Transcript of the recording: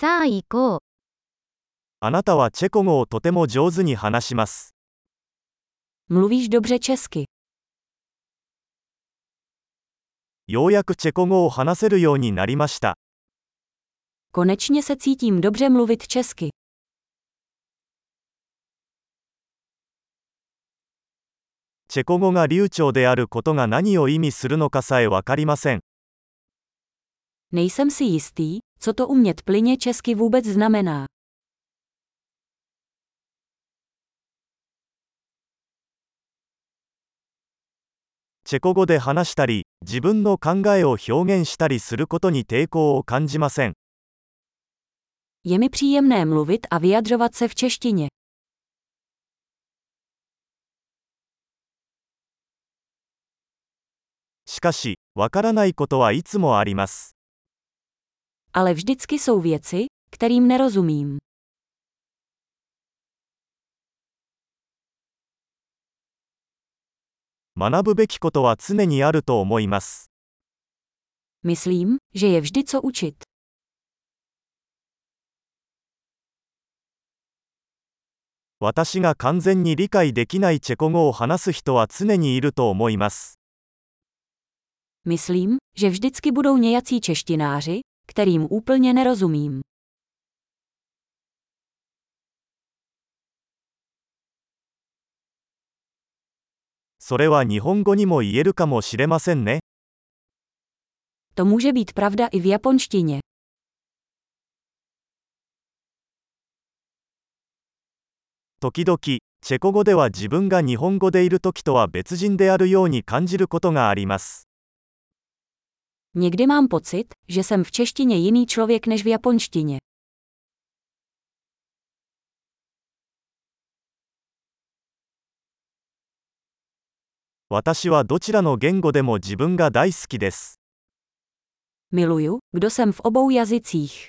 さあ行こう。あなたはチェコ語をとても上手に話します。Mluvíš dobře česky. ようやくチェコ語を話せるようになりました。Konečně se cítím dobře mluvit česky. チェコ語が流暢であることが何を意味するのかさえわかりません。Nejsem si jistý, co to umět plyně česky vůbec znamená. チェコ語で話したり、自分の考えを表現したりすることに抵抗を感じません。 Je mi příjemné mluvit a vyjadřovat se v češtině. しかし、わからないことはいつもあります。 Ale vždycky jsou věci, kterým nerozumím. 学ぶべきことは常にあると思います。 Myslím, že je vždy co učit. 私が完全に理解できないチェコ語を話す人は常にいると思います。 Myslím, že vždycky budou nějací češtináři, kterým úplně nerozumím. それは日本語にも言えるかもしれませんね。To může být pravda i v japonštině. 時々、チェコ語では自分が日本語でいる時とは別人であるように感じることがあります。Někdy mám pocit, že jsem v češtině jiný člověk než v japonštině. Miluju, kdo jsem v obou jazycích.